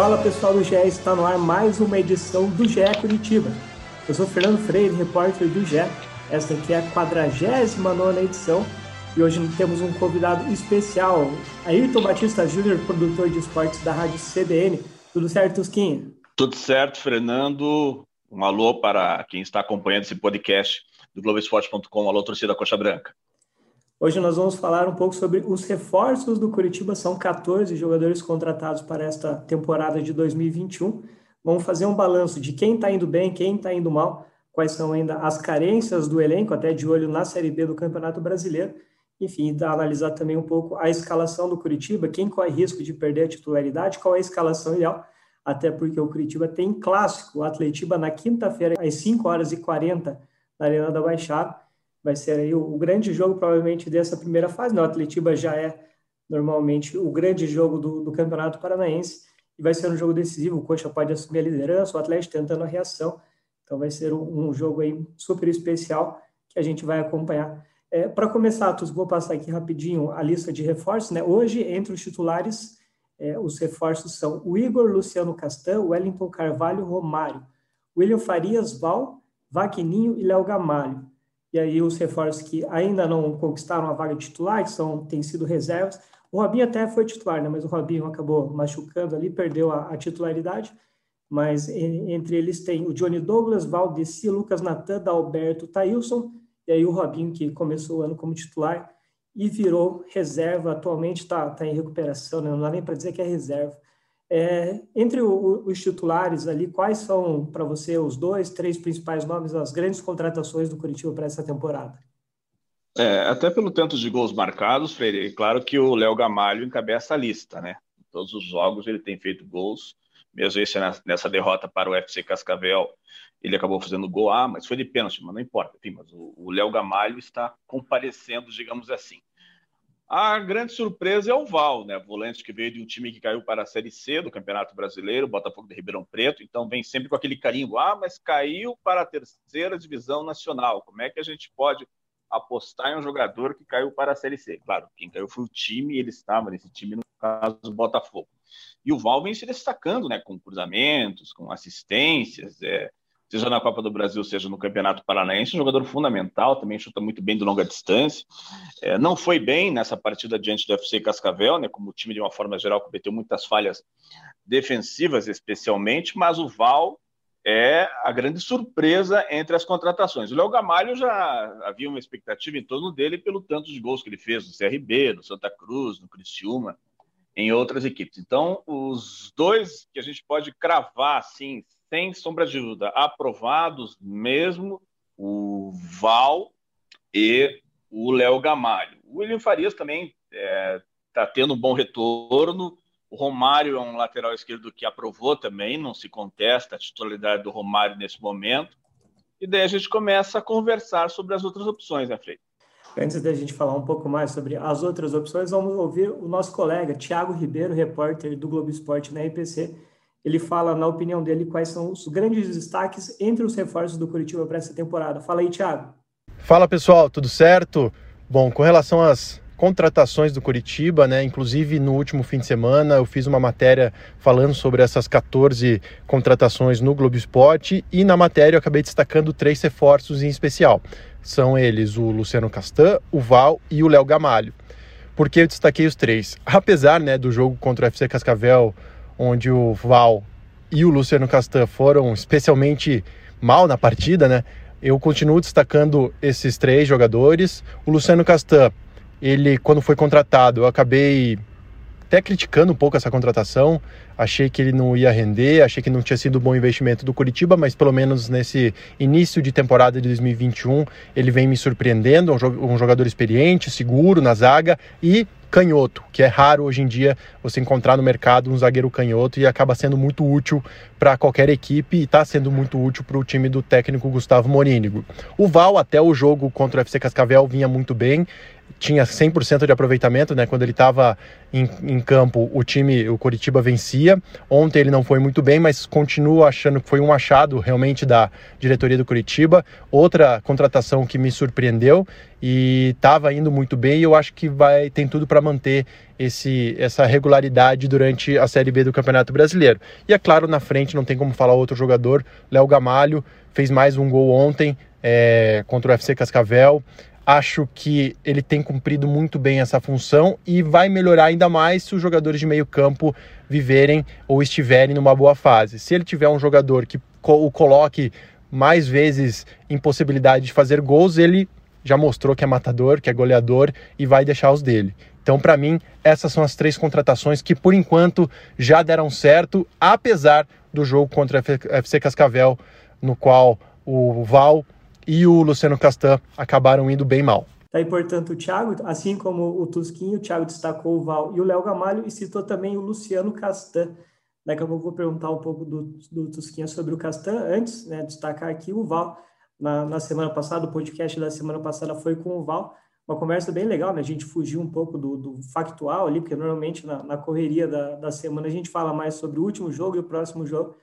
Fala pessoal do GE, está no ar mais uma edição do GE Curitiba. Eu sou Fernando Freire, repórter do GE. Esta aqui é a 49 edição e hoje temos um convidado especial, Ayrton Batista Júnior, produtor de esportes da Rádio CBN. Tudo certo, Tusquinha? Tudo certo, Fernando. Um alô para quem está acompanhando esse podcast do Globoesporte.com, alô torcida Coxa Branca. Hoje nós vamos falar um pouco sobre os reforços do Curitiba. São 14 jogadores contratados para esta temporada de 2021. Vamos fazer um balanço de quem está indo bem, quem está indo mal, quais são ainda as carências do elenco, até de olho na Série B do Campeonato Brasileiro. Enfim, analisar também um pouco a escalação do Curitiba, quem corre risco de perder a titularidade, qual é a escalação ideal, até porque o Curitiba tem clássico, o Atletiba na quinta-feira, às 5 horas e 40 na Arena da Baixada vai ser aí o, o, grande jogo provavelmente dessa primeira fase. Né? O Atletiba já é normalmente o grande jogo do, do, Campeonato Paranaense e vai ser um jogo decisivo. O Coxa pode assumir a liderança, o Atlético tentando a reação. Então vai ser um, um jogo aí super especial que a gente vai acompanhar. É, Para começar, vou passar aqui rapidinho a lista de reforços. Né? Hoje, entre os titulares, é, os reforços são o Igor Luciano Castan, Wellington Carvalho Romário, William Farias Val, Vaquininho e Léo Gamalho e aí os reforços que ainda não conquistaram a vaga titular, que são, têm sido reservas. O Robinho até foi titular, né? mas o Robinho acabou machucando ali, perdeu a, a titularidade. Mas entre eles tem o Johnny Douglas, Valdeci, Lucas Natan, Dalberto, Tailson, e aí o Robinho, que começou o ano como titular e virou reserva, atualmente está tá em recuperação, né? não dá nem para dizer que é reserva. É, entre o, os titulares ali, quais são para você os dois, três principais nomes, as grandes contratações do Curitiba para essa temporada? É, até pelo tanto de gols marcados, Freire, é claro que o Léo Gamalho encabeça a lista, né? Em todos os jogos ele tem feito gols, mesmo esse nessa derrota para o FC Cascavel, ele acabou fazendo gol, ah, mas foi de pênalti, mas não importa, enfim, mas o Léo Gamalho está comparecendo, digamos assim. A grande surpresa é o Val, né? Volante que veio de um time que caiu para a Série C do Campeonato Brasileiro, Botafogo de Ribeirão Preto, então vem sempre com aquele carinho, ah, mas caiu para a terceira divisão nacional. Como é que a gente pode apostar em um jogador que caiu para a Série C? Claro, quem caiu foi o time, ele estava nesse time, no caso do Botafogo. E o Val vem se destacando, né? Com cruzamentos, com assistências, é, seja na Copa do Brasil, seja no Campeonato Paranaense, um jogador fundamental, também chuta muito bem de longa distância. É, não foi bem nessa partida diante do FC Cascavel, né, como o time, de uma forma geral, cometeu muitas falhas defensivas, especialmente, mas o Val é a grande surpresa entre as contratações. O Léo Gamalho já havia uma expectativa em torno dele pelo tanto de gols que ele fez no CRB, no Santa Cruz, no Criciúma, em outras equipes. Então, os dois que a gente pode cravar assim, sem sombra de dúvida, aprovados mesmo o Val e o Léo Gamalho. O William Farias também está é, tá tendo um bom retorno. O Romário é um lateral esquerdo que aprovou também, não se contesta a titularidade do Romário nesse momento. E daí a gente começa a conversar sobre as outras opções, né, Frei? Antes da gente falar um pouco mais sobre as outras opções, vamos ouvir o nosso colega Tiago Ribeiro, repórter do Globo Esporte na RPC, ele fala, na opinião dele, quais são os grandes destaques entre os reforços do Curitiba para essa temporada. Fala aí, Thiago. Fala pessoal, tudo certo? Bom, com relação às contratações do Curitiba, né? Inclusive no último fim de semana eu fiz uma matéria falando sobre essas 14 contratações no Globo Esporte e na matéria eu acabei destacando três reforços em especial. São eles o Luciano Castan, o Val e o Léo Gamalho. Por que eu destaquei os três? Apesar né, do jogo contra o FC Cascavel onde o Val e o Luciano Castan foram especialmente mal na partida, né? Eu continuo destacando esses três jogadores. O Luciano Castan, ele quando foi contratado, eu acabei até criticando um pouco essa contratação. Achei que ele não ia render, achei que não tinha sido um bom investimento do Curitiba, mas pelo menos nesse início de temporada de 2021 ele vem me surpreendendo. Um jogador experiente, seguro na zaga e canhoto, que é raro hoje em dia você encontrar no mercado um zagueiro canhoto e acaba sendo muito útil para qualquer equipe e está sendo muito útil para o time do técnico Gustavo Morínigo. O Val, até o jogo contra o FC Cascavel, vinha muito bem tinha 100% de aproveitamento, né? Quando ele estava em, em, campo, o time, o Coritiba vencia. Ontem ele não foi muito bem, mas continuo achando que foi um achado realmente da diretoria do Coritiba. Outra contratação que me surpreendeu e estava indo muito bem e eu acho que vai tem tudo para manter esse, essa regularidade durante a Série B do Campeonato Brasileiro. E é claro, na frente não tem como falar outro jogador, Léo Gamalho, fez mais um gol ontem é, contra o FC Cascavel. Acho que ele tem cumprido muito bem essa função e vai melhorar ainda mais se os jogadores de meio campo viverem ou estiverem numa boa fase. Se ele tiver um jogador que o coloque mais vezes em possibilidade de fazer gols, ele já mostrou que é matador, que é goleador e vai deixar os dele. Então, para mim, essas são as três contratações que, por enquanto, já deram certo, apesar do jogo contra a FC Cascavel, no qual o Val e o Luciano Castan acabaram indo bem mal. Tá aí, portanto, o Thiago, assim como o Tusquinho, o Thiago destacou o Val e o Léo Gamalho e citou também o Luciano Castan. Daqui a pouco vou perguntar um pouco do, do Tusquinha sobre o Castan. Antes, né, destacar aqui o Val. Na, na semana passada, o podcast da semana passada foi com o Val. Uma conversa bem legal, né? A gente fugiu um pouco do, do factual ali, porque normalmente na, na correria da, da semana a gente fala mais sobre o último jogo e o próximo jogo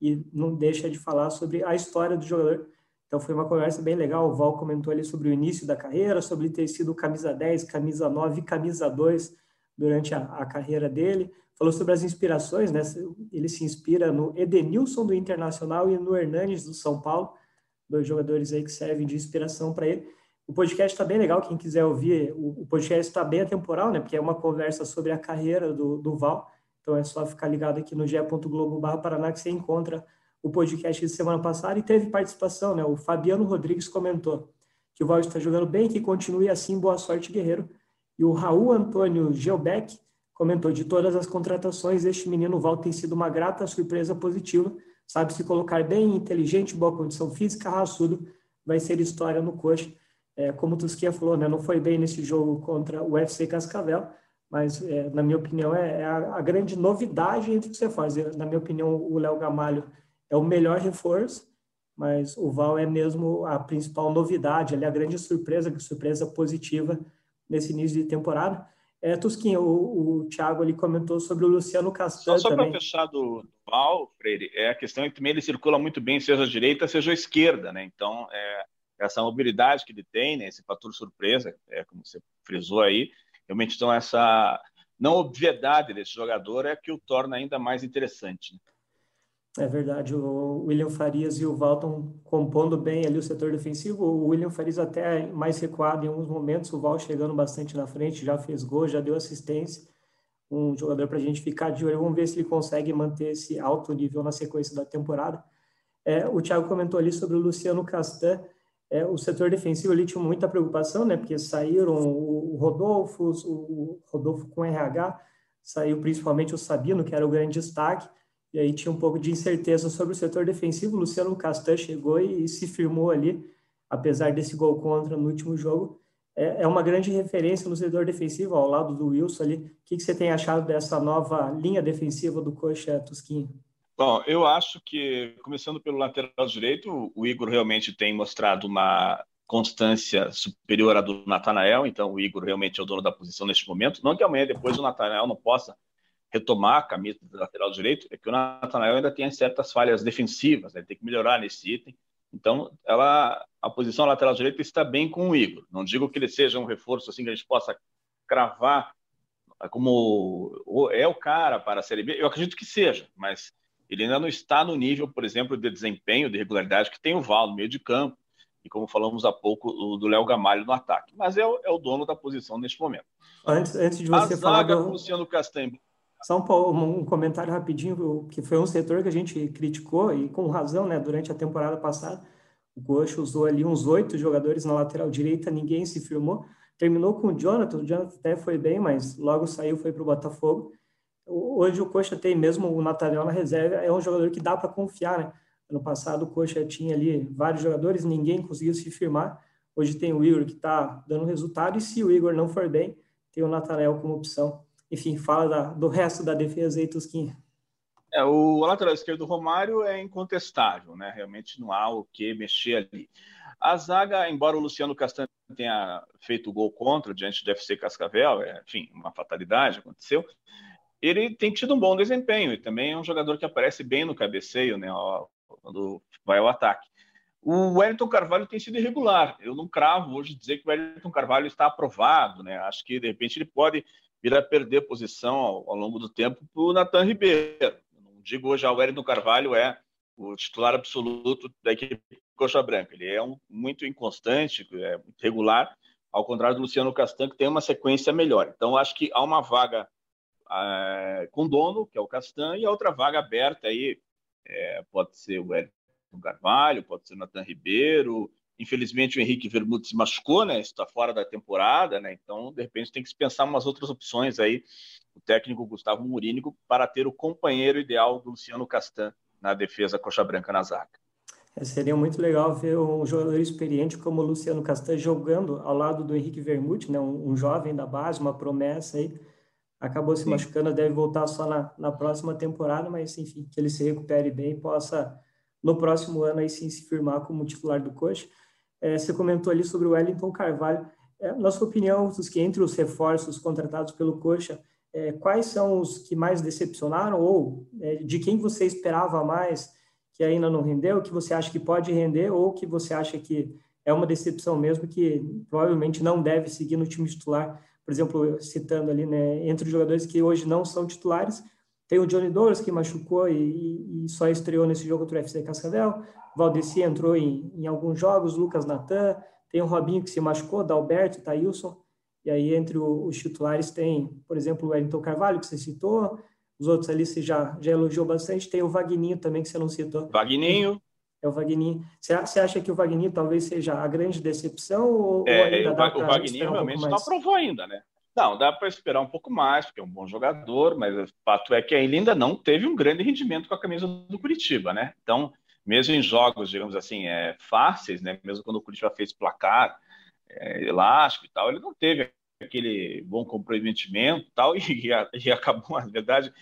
e não deixa de falar sobre a história do jogador então foi uma conversa bem legal. O Val comentou ali sobre o início da carreira, sobre ter sido camisa 10, camisa 9 e camisa 2 durante a, a carreira dele. Falou sobre as inspirações, né? Ele se inspira no Edenilson do Internacional e no Hernanes do São Paulo, dois jogadores aí que servem de inspiração para ele. O podcast está bem legal, quem quiser ouvir, o, o podcast está bem atemporal, né? Porque é uma conversa sobre a carreira do, do Val. Então é só ficar ligado aqui no ge.globo/paraná que você encontra o podcast de semana passada e teve participação, né? O Fabiano Rodrigues comentou que o Val está jogando bem, que continue assim, boa sorte, guerreiro. E o Raul Antônio Gelbeck comentou de todas as contratações, este menino Val tem sido uma grata surpresa positiva, sabe se colocar bem, inteligente, boa condição física, raçudo, vai ser história no coxa. É, como o Tusquia falou, né, não foi bem nesse jogo contra o UFC Cascavel, mas é, na minha opinião é, é a, a, grande novidade entre o que você faz. Na minha opinião, o Léo Gamalho é o melhor reforço, mas o Val é mesmo a principal novidade, ali a grande surpresa, surpresa positiva nesse início de temporada. É, Tusquinha, o, o Thiago ali comentou sobre o Luciano Castan Só, só para fechar do, Val, Freire, é a questão que também ele circula muito bem, seja a direita, seja a esquerda, né? Então, é, essa mobilidade que ele tem, né, esse fator surpresa, é, como você frisou aí, realmente então essa não obviedade desse jogador é que o torna ainda mais interessante. Né? É verdade, o William Farias e o Valton compondo bem ali o setor defensivo. O William Farias até mais recuado em alguns momentos, o Val chegando bastante na frente, já fez gol, já deu assistência. Um jogador para a gente ficar de olho, vamos ver se ele consegue manter esse alto nível na sequência da temporada. É, o Thiago comentou ali sobre o Luciano Castan. É, o setor defensivo ali tinha muita preocupação, né? Porque saíram o Rodolfo, o Rodolfo com RH, saiu principalmente o Sabino, que era o grande destaque e aí tinha um pouco de incerteza sobre o setor defensivo. O Luciano Castan chegou e, se firmou ali, apesar desse gol contra no último jogo. É, é, uma grande referência no setor defensivo, ao lado do Wilson ali. O que, que você tem achado dessa nova linha defensiva do Coxa Tusquinho? Bom, eu acho que, começando pelo lateral direito, o Igor realmente tem mostrado uma constância superior à do Natanael, então o Igor realmente é o dono da posição neste momento. Não que amanhã depois o Natanael não possa retomar a camisa do lateral direito, é que o Natanael ainda tem certas falhas defensivas, né? tem que melhorar nesse item. Então, ela, a posição lateral direita está bem com o Igor. Não digo que ele seja um reforço assim que a gente possa cravar como é o cara para a Série B. Eu acredito que seja, mas ele ainda não está no nível, por exemplo, de desempenho, de regularidade que tem o Val no meio de campo e como falamos há pouco, o do Léo Gamalho no ataque. Mas é o, é o dono da posição neste momento. Antes, antes de você a falar zaga do... Luciano Castanho só um, um, comentário rapidinho, que foi um setor que a gente criticou, e com razão, né, durante a temporada passada. O Coxa usou ali uns oito jogadores na lateral direita, ninguém se firmou. Terminou com o Jonathan, o Jonathan até foi bem, mas logo saiu, foi para o Botafogo. Hoje o Coxa tem mesmo o Nathaniel na reserva, é um jogador que dá para confiar, né? Ano passado o Coxa tinha ali vários jogadores, ninguém conseguiu se firmar. Hoje tem o Igor que está dando resultado, e se o Igor não for bem, tem o Nathaniel como opção enfim, fala da, do resto da defesa aí, Tusquinha. É, o lateral esquerdo do Romário é incontestável, né? Realmente não há o que mexer ali. A zaga, embora o Luciano Castanho tenha feito o gol contra diante do FC Cascavel, é, enfim, uma fatalidade aconteceu, ele tem tido um bom desempenho e também é um jogador que aparece bem no cabeceio, né, quando vai ao ataque. O Wellington Carvalho tem sido irregular. Eu não cravo hoje dizer que o Wellington Carvalho está aprovado, né? Acho que de repente ele pode vir a perder posição ao, ao longo do tempo para o Natan Ribeiro. Não digo hoje o Wellington Carvalho é o titular absoluto da equipe Coxa Branca. Ele é um, muito inconstante, é muito regular, ao contrário do Luciano Castan, que tem uma sequência melhor. Então, acho que há uma vaga é, com dono, que é o Castan, e a outra vaga aberta aí é, pode ser o Wellington Carvalho, pode ser o Natan Ribeiro. Infelizmente, o Henrique Vermute se machucou, né? Está fora da temporada, né? Então, de repente, tem que se pensar umas outras opções aí. O técnico Gustavo Murínico para ter o companheiro ideal do Luciano Castan na defesa coxa branca na zaga. É, seria muito legal ver um jogador experiente como o Luciano Castan jogando ao lado do Henrique Vermute, né? Um, um, jovem da base, uma promessa aí. Acabou se Sim. machucando, deve voltar só na, na próxima temporada, mas enfim, que ele se recupere bem e possa no próximo ano aí sim se firmar como titular do coxa. É, você comentou ali sobre o Wellington Carvalho. É, na sua opinião, que entre os reforços contratados pelo coxa, é, quais são os que mais decepcionaram ou é, de quem você esperava mais que ainda não rendeu, que você acha que pode render ou que você acha que é uma decepção mesmo que provavelmente não deve seguir no time titular? Por exemplo, citando ali, né, entre os jogadores que hoje não são titulares, tem o Johnny Douglas, que machucou e, e, só estreou nesse jogo contra o FC Cascavel. Valdeci entrou em, em alguns jogos, Lucas Natan. Tem o Robinho, que se machucou, Dalberto, Thailson. E aí, entre os titulares, tem, por exemplo, o Wellington Carvalho, que você citou. Os outros ali você já, já elogiou bastante. Tem o Vagninho também, que você não citou. Vagninho. É o Vagninho. Você, você acha que o Vagninho talvez seja a grande decepção? Ou, é, ou ainda o, dá o Vagninho realmente um não aprovou ainda, né? Não, dá para esperar um pouco mais, porque é um bom jogador, mas o fato é que ele ainda não teve um grande rendimento com a camisa do Curitiba, né? Então, mesmo em jogos, digamos assim, é, fáceis, né? Mesmo quando o Curitiba fez placar é, elástico e tal, ele não teve aquele bom comprometimento e tal, e, e acabou, na verdade,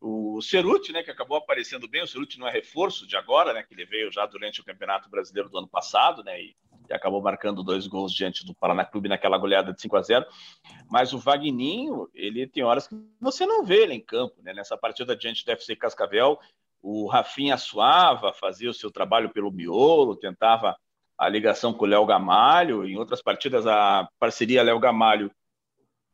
o Ceruti, né, que acabou aparecendo bem, o Ceruti não é reforço de agora, né, que ele veio já durante o Campeonato Brasileiro do ano passado, né, e e acabou marcando dois gols diante do Paraná Clube naquela goleada de 5 a 0 Mas o Vagninho, ele tem horas que você não vê ele em campo. Né? Nessa partida diante do FC Cascavel, o Rafinha suava, fazia o seu trabalho pelo miolo, tentava a ligação com o Léo Gamalho. Em outras partidas, a parceria Léo Gamalho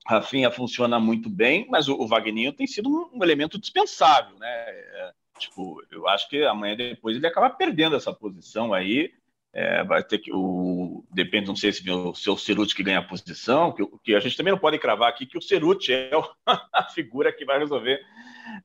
Rafinha funciona muito bem, mas o, o tem sido um, um elemento dispensável, né? É, tipo, eu acho que amanhã depois ele acaba perdendo essa posição aí é, vai ter que o depende não sei se o seu Ceruti que ganha a posição que, que a gente também não pode cravar aqui que o Ceruti é a figura que vai resolver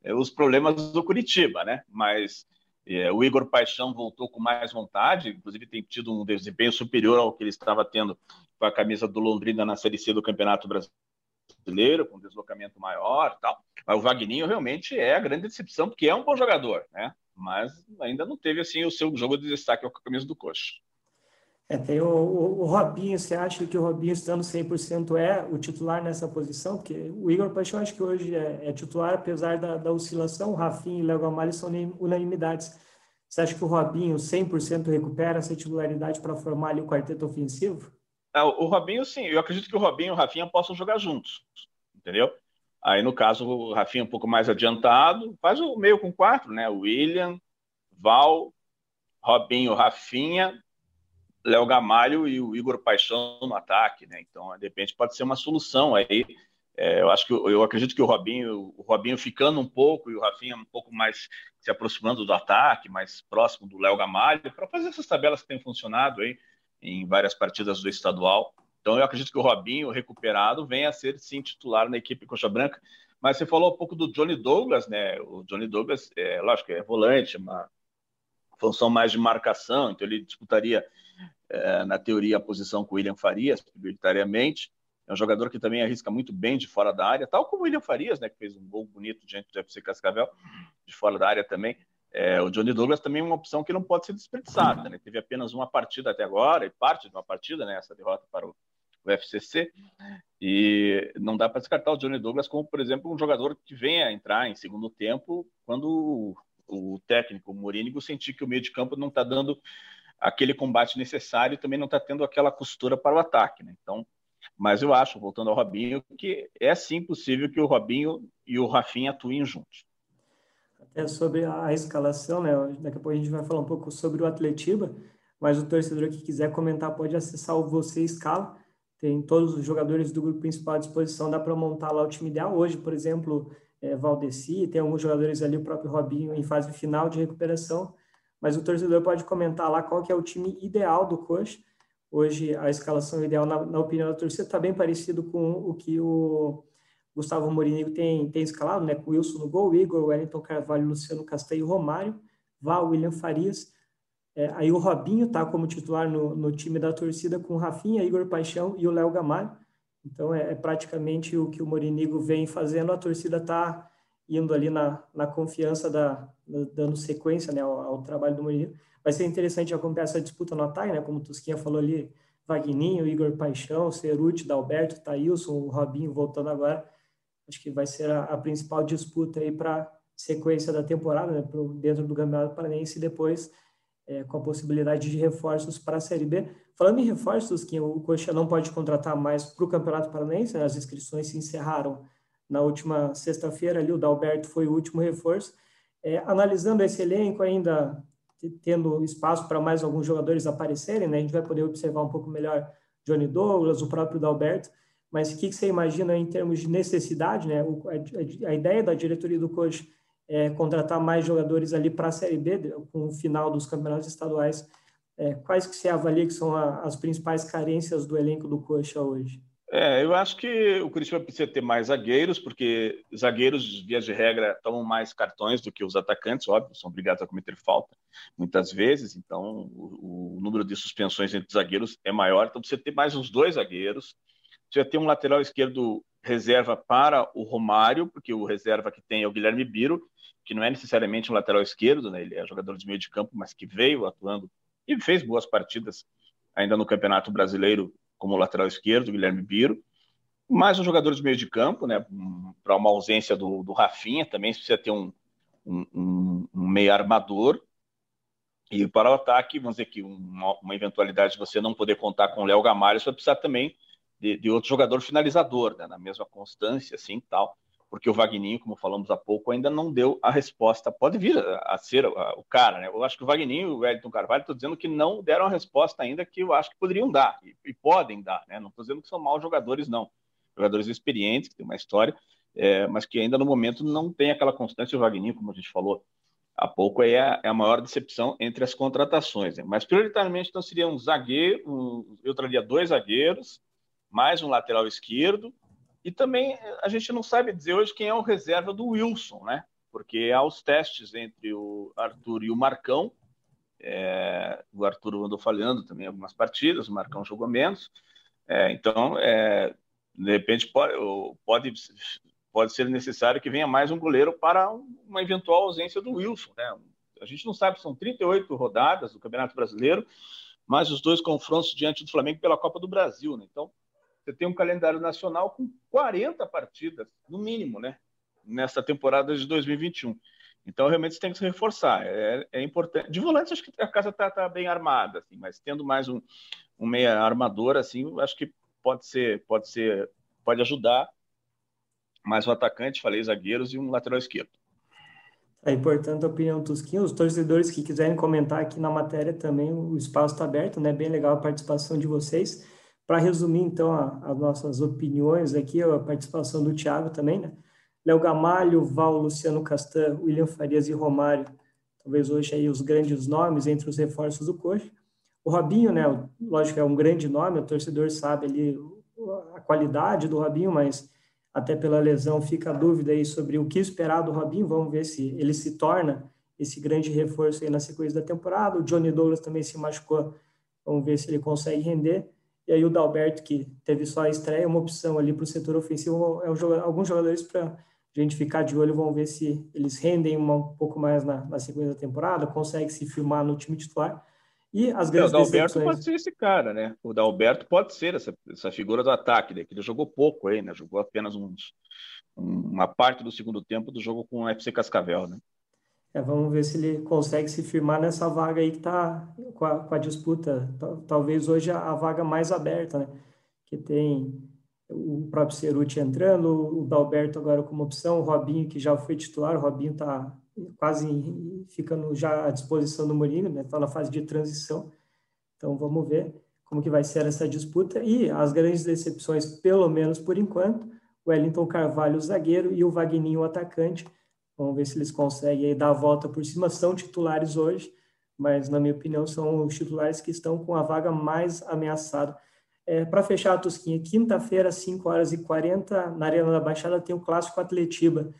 é, os problemas do Curitiba né? Mas é, o Igor Paixão voltou com mais vontade inclusive tem tido um desempenho superior ao que ele estava tendo com a camisa do Londrina na Série C do Campeonato Brasileiro com deslocamento maior tal. Mas o Vagninho realmente é a grande decepção porque é um bom jogador né mas ainda não teve assim o seu jogo de destaque com a camisa do Coxa. É, tem o, o, o, Robinho, você acha que o Robinho estando 100% é o titular nessa posição? Porque o Igor Paixão acho que hoje é, é titular, apesar da, da, oscilação, o Rafinha e o Léo Gamalho são unanimidades. Você acha que o Robinho 100% recupera essa titularidade para formar ali o quarteto ofensivo? É, o Robinho, sim. Eu acredito que o Robinho e o Rafinha possam jogar juntos, entendeu? Aí, no caso, o Rafinha um pouco mais adiantado, faz o meio com quatro, né? William, Val, Robinho, Rafinha, Léo Gamalho e o Igor Paixão no ataque, né? Então, de repente, pode ser uma solução aí. É, eu acho que eu acredito que o Robinho, o Robinho ficando um pouco e o Rafinha um pouco mais se aproximando do ataque, mais próximo do Léo Gamalho, para fazer essas tabelas que têm funcionado aí em várias partidas do estadual. Então, eu acredito que o Robinho, recuperado, venha a ser, sim, titular na equipe Coxa Branca. Mas você falou um pouco do Johnny Douglas, né? O Johnny Douglas, é, lógico, é volante, uma função mais de marcação, então ele disputaria, é, na teoria, a posição com o William Farias, prioritariamente. É um jogador que também arrisca muito bem de fora da área, tal como o William Farias, né, que fez um gol bonito diante do FC Cascavel, de fora da área também. É, o Johnny Douglas também é uma opção que não pode ser desperdiçada. Né? Teve apenas uma partida até agora, e parte de uma partida, né, essa derrota para o o FCC, e não dá para descartar o Johnny Douglas como, por exemplo, um jogador que venha entrar em segundo tempo quando o, técnico, o Morínigo, sentir que o meio de campo não está dando aquele combate necessário e também não está tendo aquela costura para o ataque. Né? Então, mas eu acho, voltando ao Robinho, que é sim possível que o Robinho e o Rafinha atuem juntos. Até sobre a escalação, né? Daqui a pouco a gente vai falar um pouco sobre o Atletiba, mas o torcedor que quiser comentar pode acessar o Você Escala. Tem todos os jogadores do grupo principal à disposição, dá para montar lá o time ideal. Hoje, por exemplo, é, Valdeci, tem alguns jogadores ali, o próprio Robinho, em fase final de recuperação. Mas o torcedor pode comentar lá qual que é o time ideal do Coxa Hoje, a escalação ideal, na, na opinião da torcida, está bem parecido com o que o Gustavo Mourinho tem, tem escalado, né? Com Wilson no gol, Igor, Wellington Carvalho, Luciano Castanho Romário, Val, William Farias. É, aí o Robinho está como titular no, no time da torcida com o Rafinha, Igor Paixão e o Léo Gamalho. Então é, é, praticamente o que o Morinigo vem fazendo, a torcida está indo ali na, na confiança, da, dando sequência né, ao, ao trabalho do Morinigo. Vai ser interessante acompanhar essa disputa no ataque, né? Como o Tusquinha falou ali, Vagninho, Igor Paixão, Ceruti, Dalberto, Thailson, o Robinho voltando agora. Acho que vai ser a, a principal disputa aí para sequência da temporada, né? Pro, dentro do Campeonato Paranense e depois é, com a possibilidade de reforços para a Série B. Falando em reforços, que o Coxa não pode contratar mais para o Campeonato Paranaense, né? as inscrições se encerraram na última sexta-feira, ali o Dalberto foi o último reforço. É, analisando esse elenco ainda tendo espaço para mais alguns jogadores aparecerem, né? A gente vai poder observar um pouco melhor Johnny Douglas, o próprio Dalberto, mas o que, que você imagina em termos de necessidade, né? O, a, a, ideia da diretoria do coach é contratar mais jogadores ali para a Série B, com o final dos campeonatos estaduais. É, quais que você avalia que são a, as principais carências do elenco do Coxa hoje? É, eu acho que o Curitiba precisa ter mais zagueiros, porque zagueiros, via de regra, tomam mais cartões do que os atacantes, óbvio, são obrigados a cometer falta muitas vezes, então o, o número de suspensões entre zagueiros é maior, então precisa ter mais uns dois zagueiros, precisa ter um lateral esquerdo reserva para o Romário, porque o reserva que tem é o Guilherme Biro, que não é necessariamente um lateral esquerdo, né? ele é jogador de meio de campo, mas que veio atuando e fez boas partidas ainda no Campeonato Brasileiro como lateral esquerdo, Guilherme Biro, mais um jogador de meio de campo, né, para uma ausência do, do Rafinha, também precisa ter um, um, um meio armador, e para o ataque, vamos dizer que uma, uma, eventualidade de você não poder contar com o Léo Gamalho, você vai precisar também de, de outro jogador finalizador, né, na mesma constância, assim, tal porque o Vagninho, como falamos há pouco, ainda não deu a resposta. Pode vir a, a ser a, o cara, né? Eu acho que o Vagninho e o Wellington Carvalho estão dizendo que não deram a resposta ainda que eu acho que poderiam dar, e, e podem dar, né? Não estou dizendo que são maus jogadores, não. Jogadores experientes, que têm uma história, é, mas que ainda no momento não tem aquela constância. O Vagninho, como a gente falou há pouco, é a, é a maior decepção entre as contratações. Né? Mas prioritariamente então seria um zagueiro, um, eu traria dois zagueiros, mais um lateral esquerdo, e também a gente não sabe dizer hoje quem é o reserva do Wilson, né? Porque há os testes entre o Arthur e o Marcão. É, o Arthur andou falhando também algumas partidas, o Marcão jogou menos. É, então, é, de repente, pode, pode, pode ser necessário que venha mais um goleiro para uma eventual ausência do Wilson. Né? A gente não sabe, são 38 rodadas do Campeonato Brasileiro, mais os dois confrontos diante do Flamengo pela Copa do Brasil. Né? Então, você tem um calendário nacional com 40 partidas, no mínimo, né? Nessa temporada de 2021. Então, realmente, você tem que se reforçar. É, é importante. De volante, acho que a casa está tá bem armada, assim, mas tendo mais um, um meia armador, assim, acho que pode ser, pode ser, pode ajudar. Mais um atacante, falei, zagueiros e um lateral esquerdo. É importante a opinião Tusquinho. Os torcedores que quiserem comentar aqui na matéria também, o espaço está aberto, né? Bem legal a participação de vocês. Para resumir, então, as nossas opiniões aqui, a participação do Thiago também, né? Léo Gamalho, Val, Luciano Castan, William Farias e Romário, talvez hoje aí os grandes nomes entre os reforços do Coxa. O Robinho, né, lógico, é um grande nome, o torcedor sabe ali a qualidade do Robinho, mas até pela lesão fica a dúvida aí sobre o que esperar do Robinho, vamos ver se ele se torna esse grande reforço aí na sequência da temporada. O Johnny Douglas também se machucou, vamos ver se ele consegue render. E aí o Dalberto, que teve só a estreia, uma opção ali para o setor ofensivo, é um jogador, alguns jogadores para a gente ficar de olho, vão ver se eles rendem uma, um pouco mais na, na sequência da temporada, consegue se firmar no time titular. E as grandes é, o Dalberto pode ser esse cara, né? O Dalberto pode ser essa, essa figura do ataque, né? que ele jogou pouco aí, né? Jogou apenas uns, uma parte do segundo tempo do jogo com o FC Cascavel, né? É, vamos ver se ele consegue se firmar nessa vaga aí que está com, com a, disputa. Talvez hoje a, a, vaga mais aberta, né? Que tem o próprio Ceruti entrando, o Dalberto agora como opção, o Robinho que já foi titular, o Robinho está quase ficando já à disposição do Mourinho, né? Está na fase de transição. Então vamos ver como que vai ser essa disputa e as grandes decepções, pelo menos por enquanto, o Wellington Carvalho, o zagueiro, e o Vagninho, o atacante Vamos ver se eles conseguem dar a volta por cima. São titulares hoje, mas, na minha opinião, são os titulares que estão com a vaga mais ameaçada. É, Para fechar a Tosquinha, quinta-feira, 5 horas e 40, na Arena da Baixada, tem o Clássico Atletiba.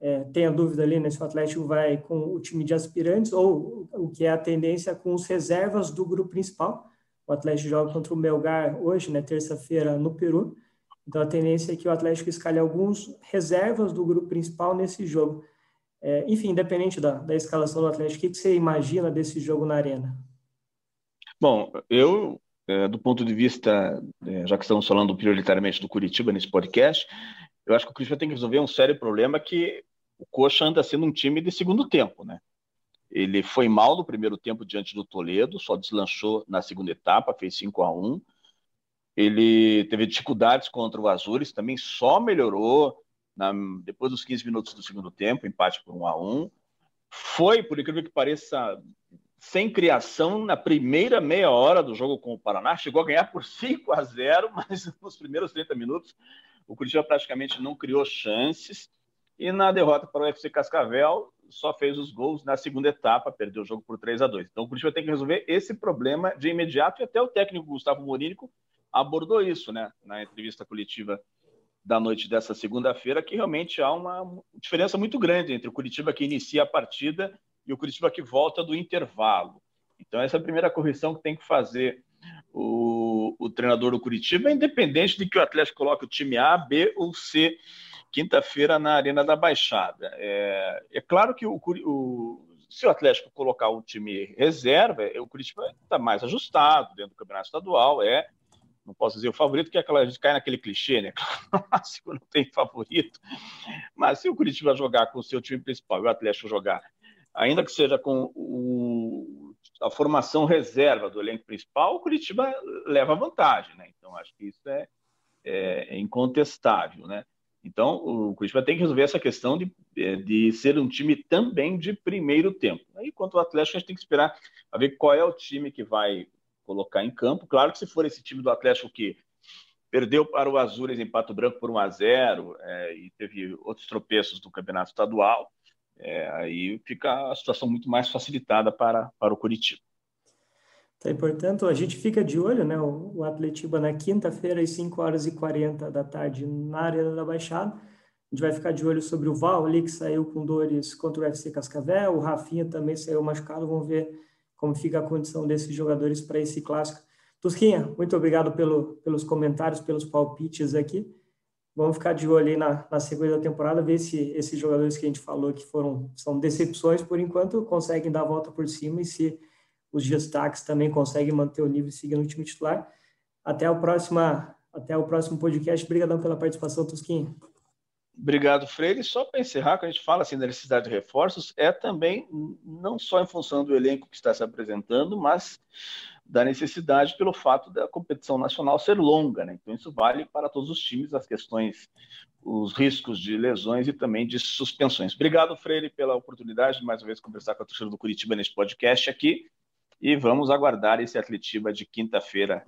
É, tem a dúvida ali né, se o Atlético vai com o time de aspirantes ou o que é a tendência com os reservas do grupo principal. O Atlético joga contra o Melgar hoje, né, terça-feira, no Peru. Então a tendência é que o Atlético escalhe alguns reservas do grupo principal nesse jogo. É, enfim, independente da, da escalação do Atlético, o que, você imagina desse jogo na Arena? Bom, eu, é, do ponto de vista, é, já que estamos falando prioritariamente do Curitiba nesse podcast, eu acho que o Curitiba tem que resolver um sério problema que o Coxa anda sendo um time de segundo tempo, né? Ele foi mal no primeiro tempo diante do Toledo, só deslanchou na segunda etapa, fez 5 a 1 Ele teve dificuldades contra o Azures, também só melhorou na, depois dos 15 minutos do segundo tempo, empate por 1 a 1 Foi, por incrível que pareça, sem criação na primeira meia hora do jogo com o Paraná. Chegou a ganhar por 5 a 0 mas nos primeiros 30 minutos o Curitiba praticamente não criou chances. E na derrota para o FC Cascavel, só fez os gols na segunda etapa, perdeu o jogo por 3 a 2 Então o Curitiba tem que resolver esse problema de imediato, e até o técnico Gustavo Morínico abordou isso né, na entrevista coletiva da noite dessa segunda-feira, que realmente há uma diferença muito grande entre o Curitiba que inicia a partida e o Curitiba que volta do intervalo. Então, essa é a primeira correção que tem que fazer o, o treinador do Curitiba, independente de que o Atlético coloque o time A, B ou C, quinta-feira na Arena da Baixada. É, é claro que o, o, se o Atlético colocar o time reserva, o Curitiba está mais ajustado dentro do Campeonato Estadual, é não posso dizer o favorito, porque é aquela, a gente cai naquele clichê, né? Clássico não tem favorito. Mas se o Curitiba jogar com o seu time principal e o Atlético jogar, ainda que seja com o, a formação reserva do elenco principal, o Curitiba leva vantagem, né? Então acho que isso é, é, é incontestável, né? Então, o Curitiba tem que resolver essa questão de, de ser um time também de primeiro tempo. Aí, quanto ao Atlético, a gente tem que esperar a ver qual é o time que vai colocar em campo. Claro que se for esse time do Atlético que perdeu para o Azures em Pato Branco por 1 a 0 é, e teve outros tropeços do campeonato estadual, é, aí fica a situação muito mais facilitada para, para o Curitiba. Tá, portanto, a gente fica de olho, né? O, o Atletiba na quinta-feira, às 5 horas e 40 da tarde, na Arena da Baixada. A gente vai ficar de olho sobre o Val ali, que saiu com dores contra o UFC Cascavel. O Rafinha também saiu machucado. Vamos ver como fica a condição desses jogadores para esse clássico. Tusquinha, muito obrigado pelo, pelos comentários, pelos palpites aqui. Vamos ficar de olho aí na, na sequência da temporada, ver se esses jogadores que a gente falou que foram são decepções por enquanto conseguem dar a volta por cima e se os destaques também conseguem manter o nível e seguir no time titular. Até o próximo, até o próximo podcast. Obrigadão pela participação, Tusquinha. Obrigado, Freire. Só para encerrar, quando a gente fala assim da necessidade de reforços, é também não só em função do elenco que está se apresentando, mas da necessidade pelo fato da competição nacional ser longa. Né? Então, isso vale para todos os times, as questões, os riscos de lesões e também de suspensões. Obrigado, Freire, pela oportunidade de mais uma vez conversar com a torcida do Curitiba neste podcast aqui. E vamos aguardar esse Atletiba de quinta-feira,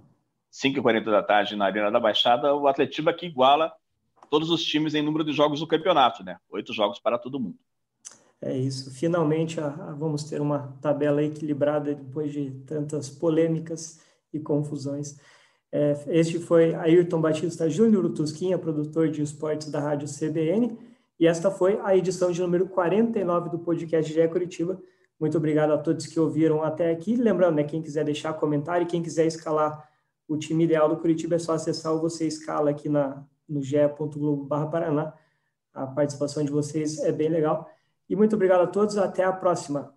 5h40 da tarde, na Arena da Baixada. O Atletiba que iguala todos os times em número de jogos do campeonato, né? Oito jogos para todo mundo. É isso. Finalmente vamos ter uma tabela equilibrada depois de tantas polêmicas e confusões. É, este foi Ayrton Batista Júnior, Tusquinha, produtor de esportes da Rádio CBN, e esta foi a edição de número 49 do podcast GE Curitiba. Muito obrigado a todos que ouviram até aqui. Lembrando, né, quem quiser deixar comentário, quem quiser escalar o time ideal do Curitiba, é só acessar o Você Escala aqui na, no ge.globo.paraná. A participação de vocês é bem legal. E muito obrigado a todos. Até a próxima.